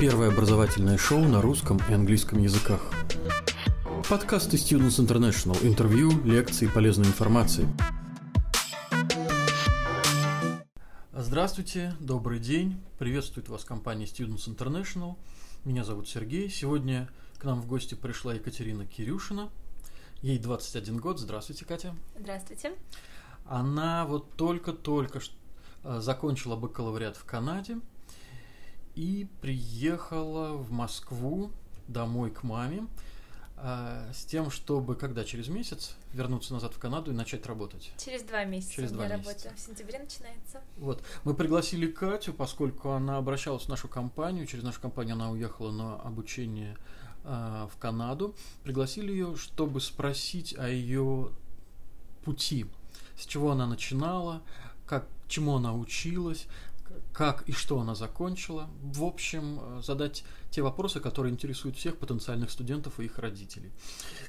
Первое образовательное шоу на русском и английском языках. Подкасты Students International. Интервью, лекции, полезной информации. Здравствуйте, добрый день. Приветствует вас компания Students International. Меня зовут Сергей. Сегодня к нам в гости пришла Екатерина Кирюшина. Ей 21 год. Здравствуйте, Катя. Здравствуйте. Она вот только-только э, закончила бакалавриат в Канаде и приехала в Москву домой к маме э, с тем, чтобы когда через месяц вернуться назад в Канаду и начать работать. Через два месяца. Через два месяца. работа в сентябре начинается. Вот. Мы пригласили Катю, поскольку она обращалась в нашу компанию. Через нашу компанию она уехала на обучение э, в Канаду. Пригласили ее, чтобы спросить о ее пути с чего она начинала, как, чему она училась, как и что она закончила. В общем, э, задать те вопросы, которые интересуют всех потенциальных студентов и их родителей.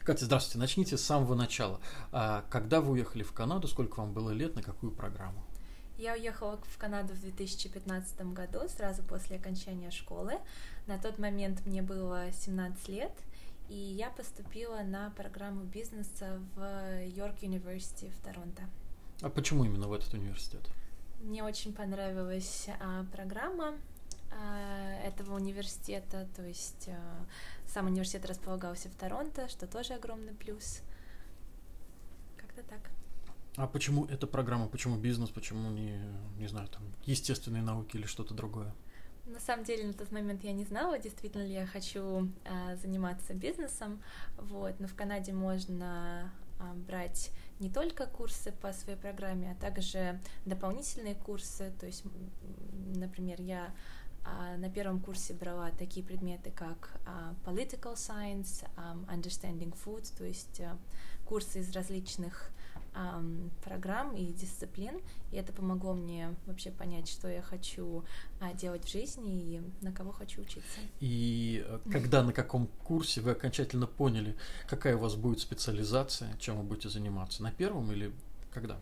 Катя, здравствуйте. Начните с самого начала. А когда вы уехали в Канаду, сколько вам было лет, на какую программу? Я уехала в Канаду в 2015 году, сразу после окончания школы. На тот момент мне было 17 лет, и я поступила на программу бизнеса в Йорк Университи в Торонто. А почему именно в этот университет? Мне очень понравилась а, программа а, этого университета, то есть а, сам университет располагался в Торонто, что тоже огромный плюс. Как-то так. А почему эта программа, почему бизнес, почему не, не знаю, там, естественные науки или что-то другое? На самом деле на тот момент я не знала, действительно ли я хочу а, заниматься бизнесом, вот. Но в Канаде можно а, брать не только курсы по своей программе, а также дополнительные курсы. То есть, например, я а, на первом курсе брала такие предметы, как а, Political Science, Understanding Food, то есть курсы из различных программ и дисциплин, и это помогло мне вообще понять, что я хочу а, делать в жизни и на кого хочу учиться. И э, когда, на каком курсе вы окончательно поняли, какая у вас будет специализация, чем вы будете заниматься? На первом или когда?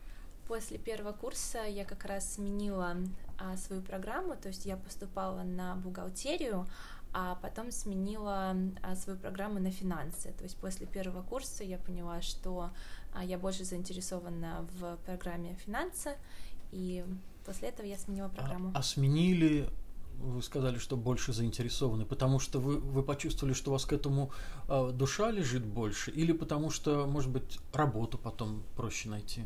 После первого курса я как раз сменила а, свою программу, то есть я поступала на бухгалтерию, а потом сменила а, свою программу на финансы. То есть после первого курса я поняла, что а, я больше заинтересована в программе финансы, и после этого я сменила а, программу. А, а сменили вы сказали, что больше заинтересованы, потому что вы, вы почувствовали, что у вас к этому э, душа лежит больше, или потому что, может быть, работу потом проще найти?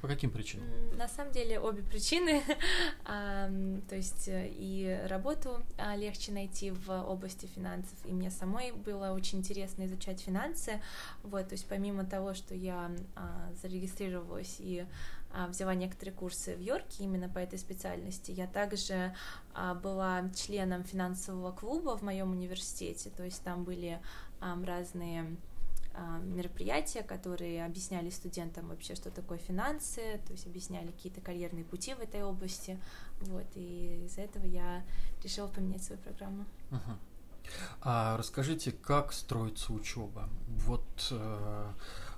По каким причинам? На самом деле обе причины. То есть э, и работу а, легче найти в области финансов, и мне самой было очень интересно изучать финансы. Вот, то есть помимо того, что я а, зарегистрировалась и а, взяла некоторые курсы в Йорке именно по этой специальности, я также была членом финансового клуба в моем университете, то есть там были разные мероприятия, которые объясняли студентам вообще, что такое финансы, то есть объясняли какие-то карьерные пути в этой области, вот, и из-за этого я решила поменять свою программу. А расскажите, как строится учеба? Вот э,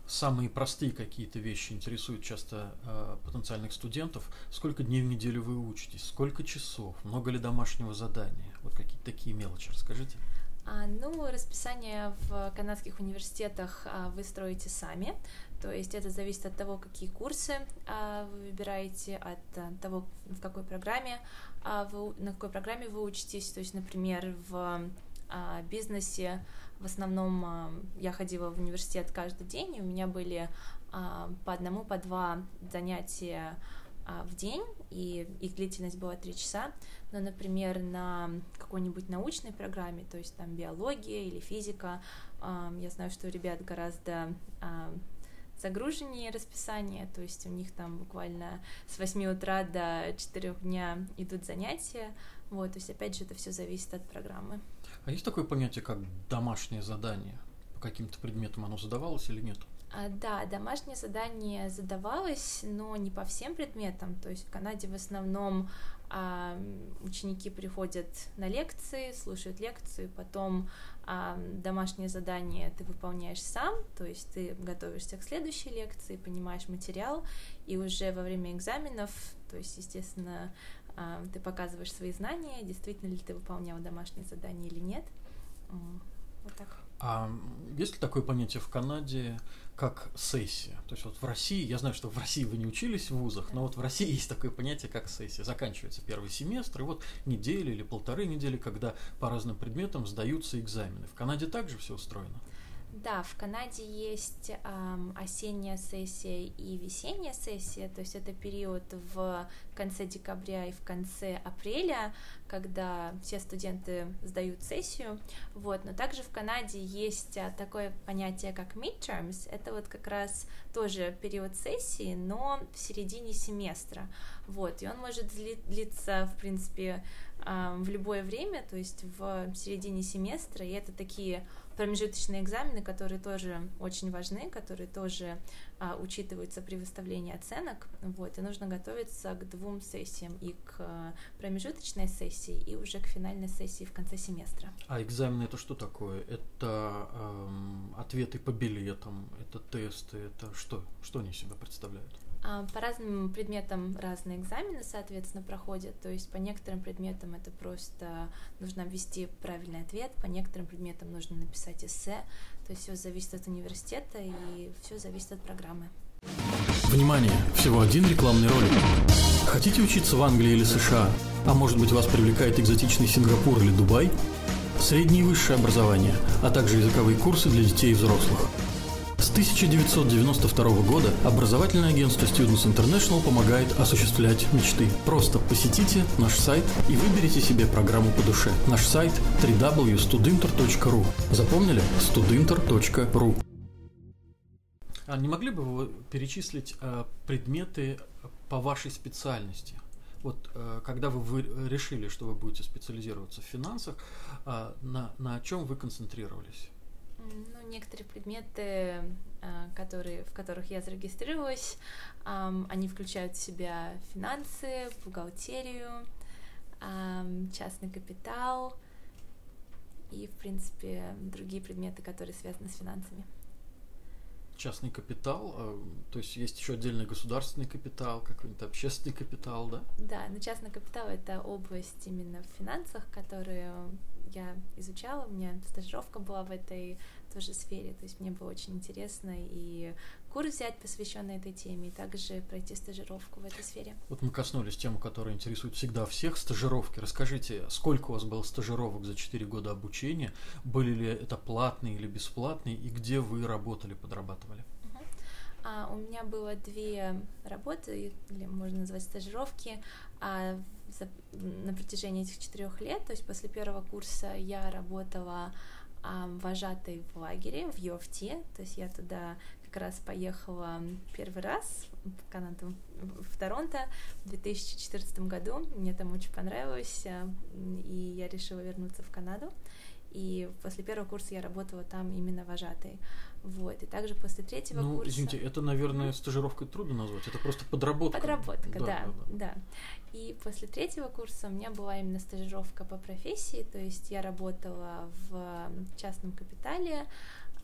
самые простые какие-то вещи интересуют часто э, потенциальных студентов. Сколько дней в неделю вы учитесь? Сколько часов? Много ли домашнего задания? Вот какие-то такие мелочи расскажите. А, ну, расписание в канадских университетах а, вы строите сами, то есть это зависит от того, какие курсы а, вы выбираете, от того, в какой программе вы, на какой программе вы учитесь. То есть, например, в бизнесе в основном я ходила в университет каждый день, и у меня были по одному, по два занятия а, в день, и их длительность была 3 часа, но, например, на какой-нибудь научной программе, то есть там биология или физика, я знаю, что у ребят гораздо а, загруженнее расписание, то есть у них там буквально с 8 утра до 4 дня идут занятия, вот, то есть опять же это все зависит от программы. А есть такое понятие, как домашнее задание? По каким-то предметам оно задавалось или нет? А, да, домашнее задание задавалось, но не по всем предметам. То есть в Канаде в основном а, ученики приходят на лекции, слушают лекцию, потом а, домашнее задание ты выполняешь сам, то есть ты готовишься к следующей лекции, понимаешь материал, и уже во время экзаменов То есть, естественно, а, ты показываешь свои знания, действительно ли ты выполнял домашнее задание или нет. Вот так. А есть ли такое понятие в Канаде, как сессия? То есть вот в России, я знаю, что в России вы не учились в вузах, но вот в России есть такое понятие, как сессия. Заканчивается первый семестр, и вот неделя или полторы недели, когда по разным предметам сдаются экзамены. В Канаде также все устроено? Да, в Канаде есть эм, осенняя сессия и весенняя сессия, то есть это период в конце декабря и в конце апреля, когда все студенты сдают сессию, вот, но также в Канаде есть а, такое понятие, как midterms, это вот как раз тоже период сессии, но в середине семестра, вот, и он может длиться, в принципе, в любое время, то есть в середине семестра, и это такие промежуточные экзамены, которые тоже очень важны, которые тоже а, учитываются при выставлении оценок. Вот, и нужно готовиться к двум сессиям, и к а, промежуточной сессии, и уже к финальной сессии в конце семестра. А экзамены это что такое? Это эм, ответы по билетам, это тесты, это что? Что они себя представляют? А, по разным предметам разные экзамены, соответственно, проходят. То есть по некоторым предметам это просто нужно ввести правильный ответ, по некоторым предметам нужно написать эссе. То есть все зависит от университета и все зависит от программы. Внимание! Всего один рекламный ролик. Хотите учиться в Англии или США? А может быть вас привлекает экзотичный Сингапур или Дубай? Среднее и высшее образование, а также языковые курсы для детей и взрослых – 1992 года образовательное агентство Students International помогает осуществлять мечты. Просто посетите наш сайт и выберите себе программу по душе. Наш сайт www.studinter.ru Запомнили? studinter.ru А не могли бы вы перечислить э, предметы по вашей специальности? Вот э, когда вы, вы решили, что вы будете специализироваться в финансах, э, на, на чем вы концентрировались? Ну, некоторые предметы, а, которые, в которых я зарегистрировалась, они включают в себя финансы, бухгалтерию, частный капитал и, в принципе, другие предметы, которые связаны с финансами. Частный капитал, а, то есть есть еще отдельный государственный капитал, какой-нибудь общественный капитал, да? Да, но частный капитал это область именно в финансах, которые я изучала, у меня стажировка была в этой тоже сфере, то есть мне было очень интересно и курс взять, посвященный этой теме, и также пройти стажировку в этой сфере. Вот мы коснулись темы, которая интересует всегда всех, стажировки. Расскажите, сколько у вас было стажировок за 4 года обучения, были ли это платные или бесплатные, и где вы работали, подрабатывали? А, у меня было две работы, или можно назвать стажировки, а, за, на протяжении этих четырех лет. То есть после первого курса я работала а, вожатой в лагере в UFT, то есть я туда как раз поехала первый раз в Канаду, в Торонто в 2014 году. Мне там очень понравилось, и я решила вернуться в Канаду. И после первого курса я работала там именно вожатой. Вот. И также после третьего ну, курса... извините, это, наверное, стажировкой трудно назвать, это просто подработка. Подработка, да, да, да, да. И после третьего курса у меня была именно стажировка по профессии, то есть я работала в частном капитале,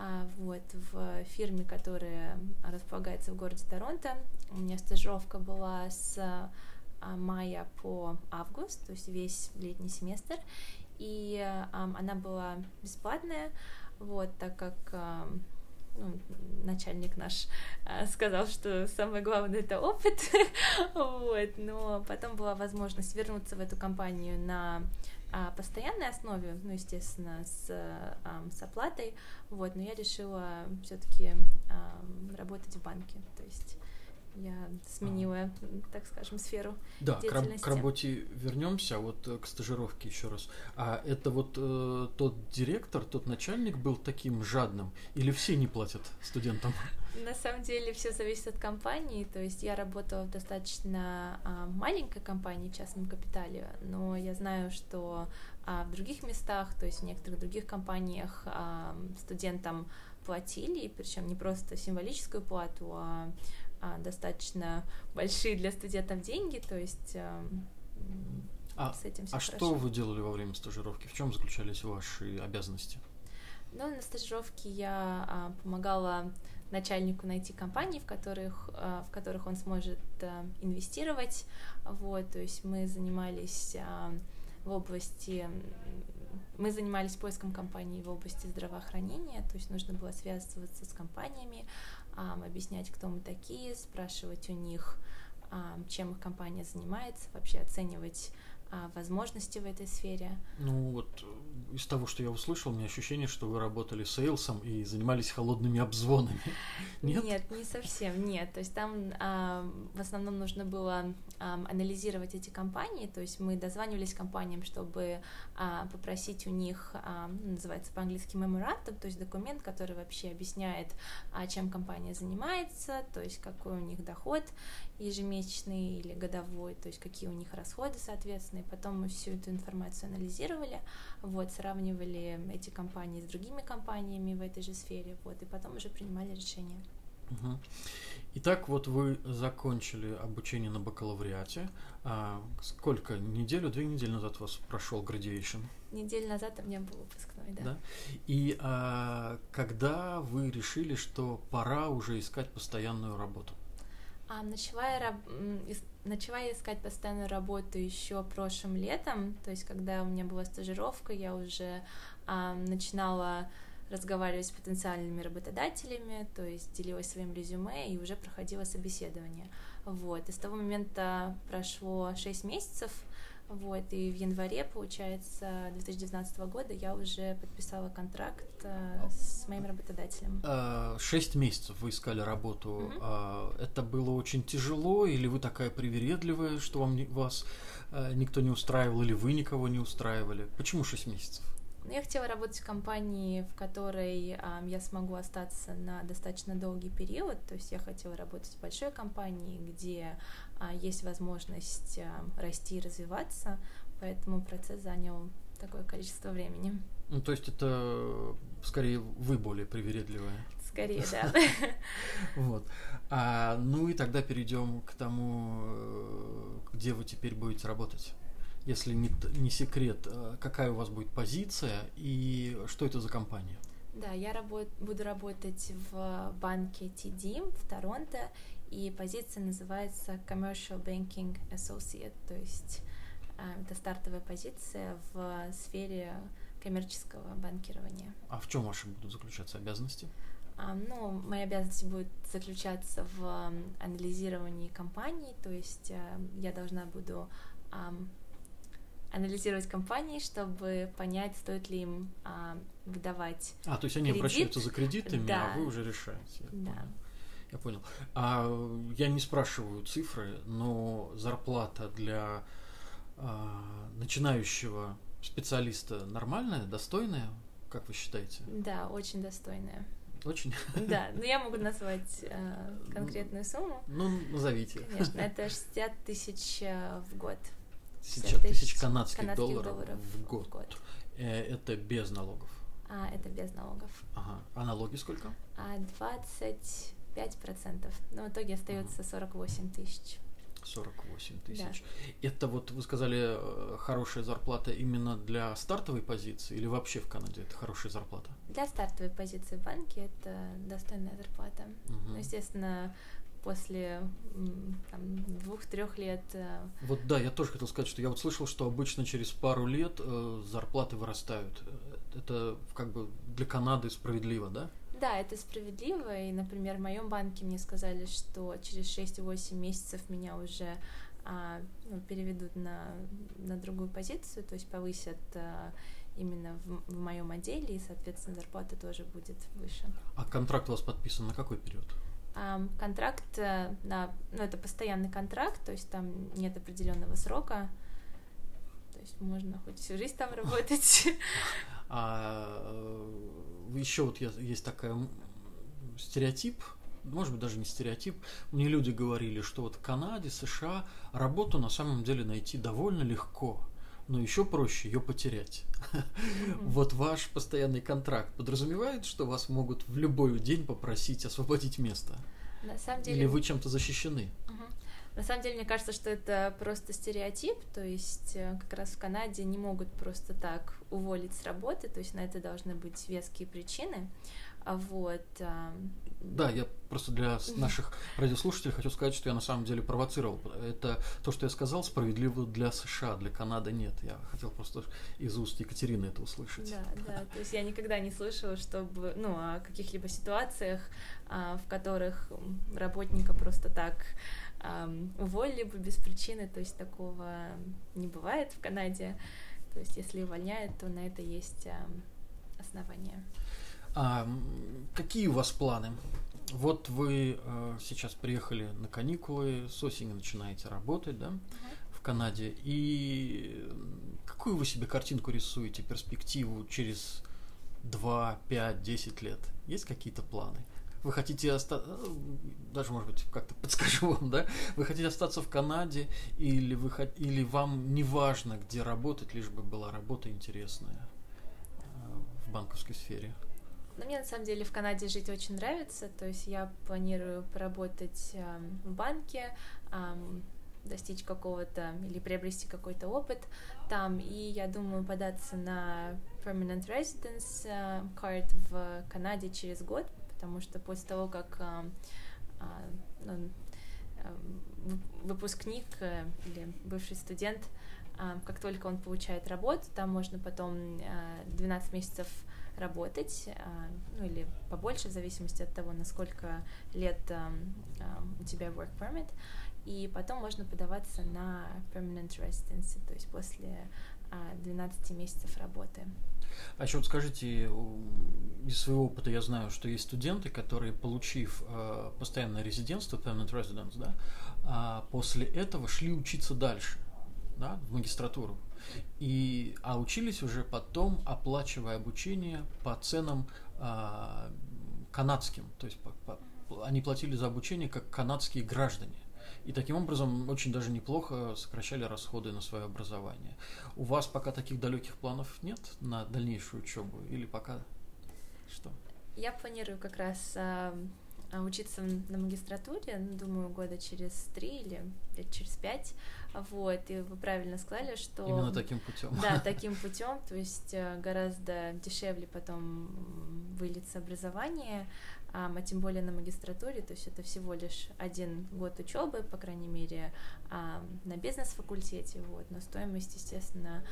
а, вот, в фирме, которая располагается в городе Торонто. У меня стажировка была с а, мая по август, то есть весь летний семестр и она была бесплатная, вот, так как ну, начальник наш uh, сказал, что самое главное это опыт, вот, но потом была возможность вернуться в эту компанию на uh, постоянной основе, ну, естественно, с, uh, с оплатой, вот, но я решила все-таки работать в банке, то есть я сменила, а. так скажем, сферу да, к, к работе вернемся, а вот э, к стажировке еще раз. А это вот э, тот директор, тот начальник был таким жадным, или все не платят студентам? На самом деле все зависит от компании, то есть я работала в достаточно а, маленькой компании в частном капитале, но я знаю, что а, в других местах, то есть в некоторых других компаниях а, студентам платили, причем не просто символическую плату, а, достаточно большие для студентов деньги, то есть а, а, с этим все А хорошо. что вы делали во время стажировки? В чем заключались ваши обязанности? Ну, на стажировке я а, помогала начальнику найти компании, в которых, в которых он сможет инвестировать. Вот, то есть мы занимались в области мы занимались поиском компаний в области здравоохранения, то есть нужно было связываться с компаниями, объяснять, кто мы такие, спрашивать у них, чем их компания занимается, вообще оценивать а, возможности в этой сфере. Ну вот э, из того, что я услышал, у меня ощущение, что вы работали сейлсом и занимались холодными обзвонами. Нет? Нет, не совсем, нет. То есть там а, в основном нужно было а, анализировать эти компании, то есть мы дозванивались компаниям, чтобы а, попросить у них, а, называется по-английски memorandum, то есть документ, который вообще объясняет, а, чем компания занимается, то есть какой у них доход ежемесячный или годовой, то есть какие у них расходы, соответственно, и потом мы всю эту информацию анализировали, вот, сравнивали эти компании с другими компаниями в этой же сфере, вот, и потом уже принимали решение. Угу. Итак, вот вы закончили обучение на бакалавриате. А сколько? Неделю, две недели назад у вас прошел graduation? Неделю назад у меня был выпускной, да. да? И а, когда вы решили, что пора уже искать постоянную работу? А, начала, я, начала я искать постоянную работу еще прошлым летом, то есть когда у меня была стажировка, я уже а, начинала разговаривать с потенциальными работодателями, то есть делилась своим резюме и уже проходила собеседование. Вот. И с того момента прошло 6 месяцев, вот, и в январе, получается, 2019 года я уже подписала контракт э, с моим работодателем. А, шесть месяцев вы искали работу. Угу. Это было очень тяжело, или вы такая привередливая, что вам вас э, никто не устраивал, или вы никого не устраивали? Почему шесть месяцев? Ну, я хотела работать в компании, в которой а, я смогу остаться на достаточно долгий период. То есть я хотела работать в большой компании, где а, есть возможность а, расти и развиваться. Поэтому процесс занял такое количество времени. Ну, то есть это скорее вы более привередливая. Скорее, да. Вот. А, ну и тогда перейдем к тому, э, где вы теперь будете работать если не, не секрет, э, какая у вас будет позиция и что это за компания? Да, я работ, буду работать в банке TD в Торонто, и позиция называется Commercial Banking Associate, то есть э, это стартовая позиция в сфере коммерческого банкирования. А в чем ваши будут заключаться обязанности? А, ну, мои обязанности будут заключаться в анализировании компаний, то есть э, я должна буду анализировать компании, чтобы понять, стоит ли им а, выдавать. А, то есть они кредит. обращаются за кредитами, да. а вы уже решаете. Да. Понял. Я понял. А я не спрашиваю цифры, но зарплата для а, начинающего специалиста нормальная, достойная, как вы считаете? Да, очень достойная. Очень? Да, но я могу назвать э, конкретную сумму. Ну, назовите. Конечно, это 60 тысяч э, в год. 60 тысяч канадских, канадских долларов, долларов в год. В год. Э, это без налогов. А, это без налогов. Ага. А налоги сколько? А, 25 процентов. Но в итоге остается ага. 48 тысяч. 48 тысяч. Да. Это вот вы сказали э, хорошая зарплата именно для стартовой позиции или вообще в Канаде это хорошая зарплата? Для стартовой позиции в банке это достойная зарплата. Угу. Ну, естественно, после двух-трех лет. Э, вот да, я тоже хотел сказать, что я вот слышал, что обычно через пару лет э, зарплаты вырастают. Это как бы для Канады справедливо, да? Да, это справедливо. И, например, в моем банке мне сказали, что через 6-8 месяцев меня уже а, ну, переведут на, на другую позицию, то есть повысят а, именно в, в моем отделе, и, соответственно, зарплата тоже будет выше. А контракт у вас подписан на какой период? Контракт э, на, ну, это постоянный контракт, то есть там нет определенного срока, то есть можно хоть всю жизнь там работать. А э, еще вот есть такая стереотип, может быть, даже не стереотип. Мне люди говорили, что вот в Канаде, США работу на самом деле найти довольно легко но еще проще ее потерять. Вот ваш постоянный контракт подразумевает, что вас могут в любой день попросить освободить место? На самом деле... Или вы чем-то защищены? На самом деле, мне кажется, что это просто стереотип, то есть э, как раз в Канаде не могут просто так уволить с работы, то есть на это должны быть веские причины. А вот да, я просто для наших радиослушателей хочу сказать, что я на самом деле провоцировал. Это то, что я сказал, справедливо для США, для Канады нет. Я хотел просто из уст Екатерины это услышать. Да, да. То есть я никогда не слышала, чтобы, ну, о каких-либо ситуациях, а, в которых работника просто так уволили бы без причины, то есть такого не бывает в Канаде. То есть если увольняют, то на это есть основания. А, какие у вас планы? Вот вы э, сейчас приехали на каникулы, с осени начинаете работать, да, uh-huh. в Канаде. И какую вы себе картинку рисуете, перспективу через 2, 5, 10 лет? Есть какие-то планы? Вы хотите остаться, э, даже, может быть, как-то подскажу вам, да? Вы хотите остаться в Канаде или, вы, или вам не важно, где работать, лишь бы была работа интересная э, в банковской сфере? Но мне на самом деле в Канаде жить очень нравится, то есть я планирую поработать э, в банке, э, достичь какого-то или приобрести какой-то опыт там, и я думаю податься на permanent residence э, card в Канаде через год, потому что после того, как э, э, ну, э, выпускник э, или бывший студент, э, как только он получает работу, там можно потом э, 12 месяцев работать, а, ну или побольше, в зависимости от того, насколько лет у тебя work permit, и потом можно подаваться на permanent residency, то есть после 12 а, месяцев работы. А еще вот скажите, из своего опыта я знаю, что есть студенты, которые, получив э, постоянное резидентство, permanent residence, да, э, после этого шли учиться дальше, да, в магистратуру. И, а учились уже потом, оплачивая обучение по ценам а, канадским. То есть по, по, они платили за обучение как канадские граждане. И таким образом очень даже неплохо сокращали расходы на свое образование. У вас пока таких далеких планов нет на дальнейшую учебу? Или пока что? Я планирую как раз а, учиться на магистратуре, ну, думаю, года через три или лет через пять. Вот, и вы правильно сказали, что... Именно таким путем. Да, таким путем, то есть э, гораздо дешевле потом вылиться образование, а, тем более на магистратуре, то есть это всего лишь один год учебы, по крайней мере, на бизнес-факультете, вот, но стоимость, естественно,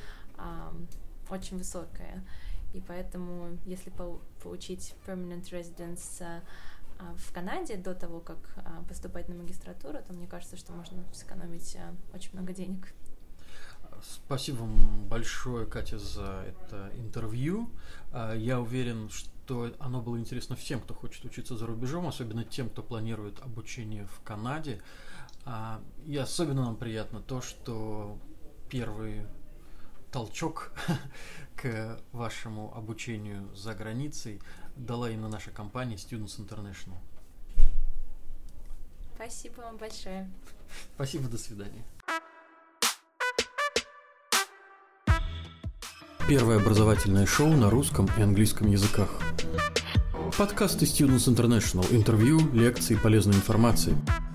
очень высокая. И поэтому, если получить permanent residence а, в Канаде до того, как а, поступать на магистратуру, то мне кажется, что можно сэкономить а, очень много денег. Спасибо вам большое, Катя, за это интервью. Я уверен, что оно было интересно всем, кто хочет учиться за рубежом, особенно тем, кто планирует обучение в Канаде. И особенно нам приятно то, что первый толчок к вашему обучению за границей дала именно наша компания Students International. Спасибо вам большое. Спасибо, до свидания. Первое образовательное шоу на русском и английском языках. Подкасты Students International. Интервью, лекции, полезной информации –